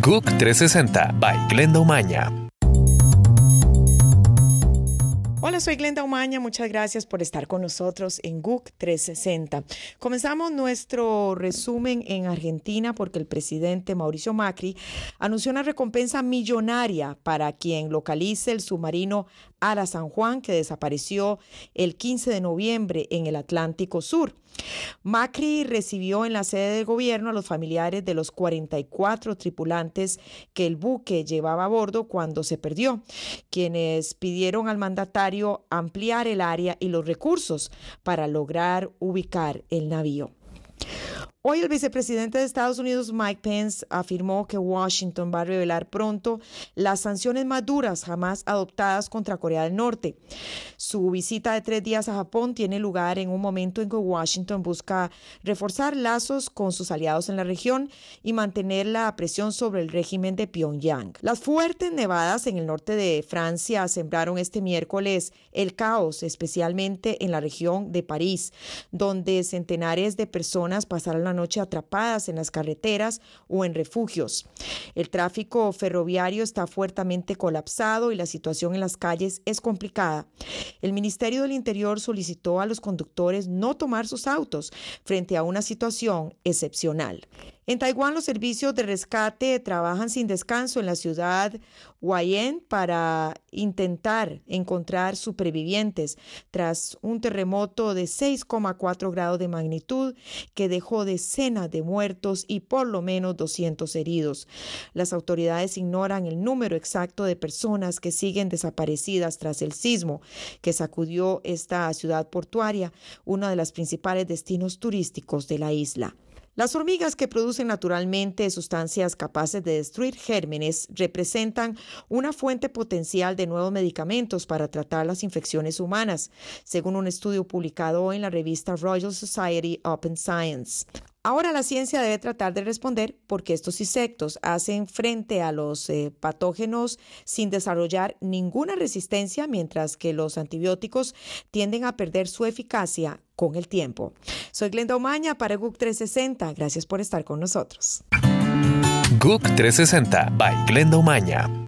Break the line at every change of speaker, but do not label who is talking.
GUC 360 by Glenda Umaña.
Hola, soy Glenda Umaña. Muchas gracias por estar con nosotros en GUC 360. Comenzamos nuestro resumen en Argentina porque el presidente Mauricio Macri anunció una recompensa millonaria para quien localice el submarino Ara San Juan que desapareció el 15 de noviembre en el Atlántico Sur. Macri recibió en la sede del gobierno a los familiares de los 44 tripulantes que el buque llevaba a bordo cuando se perdió, quienes pidieron al mandatario ampliar el área y los recursos para lograr ubicar el navío. Hoy el vicepresidente de Estados Unidos, Mike Pence, afirmó que Washington va a revelar pronto las sanciones más duras jamás adoptadas contra Corea del Norte. Su visita de tres días a Japón tiene lugar en un momento en que Washington busca reforzar lazos con sus aliados en la región y mantener la presión sobre el régimen de Pyongyang. Las fuertes nevadas en el norte de Francia sembraron este miércoles el caos, especialmente en la región de París, donde centenares de personas pasaron la noche atrapadas en las carreteras o en refugios. El tráfico ferroviario está fuertemente colapsado y la situación en las calles es complicada. El Ministerio del Interior solicitó a los conductores no tomar sus autos frente a una situación excepcional. En Taiwán, los servicios de rescate trabajan sin descanso en la ciudad Huayen para intentar encontrar supervivientes tras un terremoto de 6,4 grados de magnitud que dejó decenas de muertos y por lo menos 200 heridos. Las autoridades ignoran el número exacto de personas que siguen desaparecidas tras el sismo que sacudió esta ciudad portuaria, uno de los principales destinos turísticos de la isla. Las hormigas que producen naturalmente sustancias capaces de destruir gérmenes representan una fuente potencial de nuevos medicamentos para tratar las infecciones humanas, según un estudio publicado en la revista Royal Society Open Science. Ahora la ciencia debe tratar de responder por qué estos insectos hacen frente a los eh, patógenos sin desarrollar ninguna resistencia, mientras que los antibióticos tienden a perder su eficacia con el tiempo. Soy Glenda Omaña para GUC 360. Gracias por estar con nosotros.
GUC 360 by Glenda Omaña.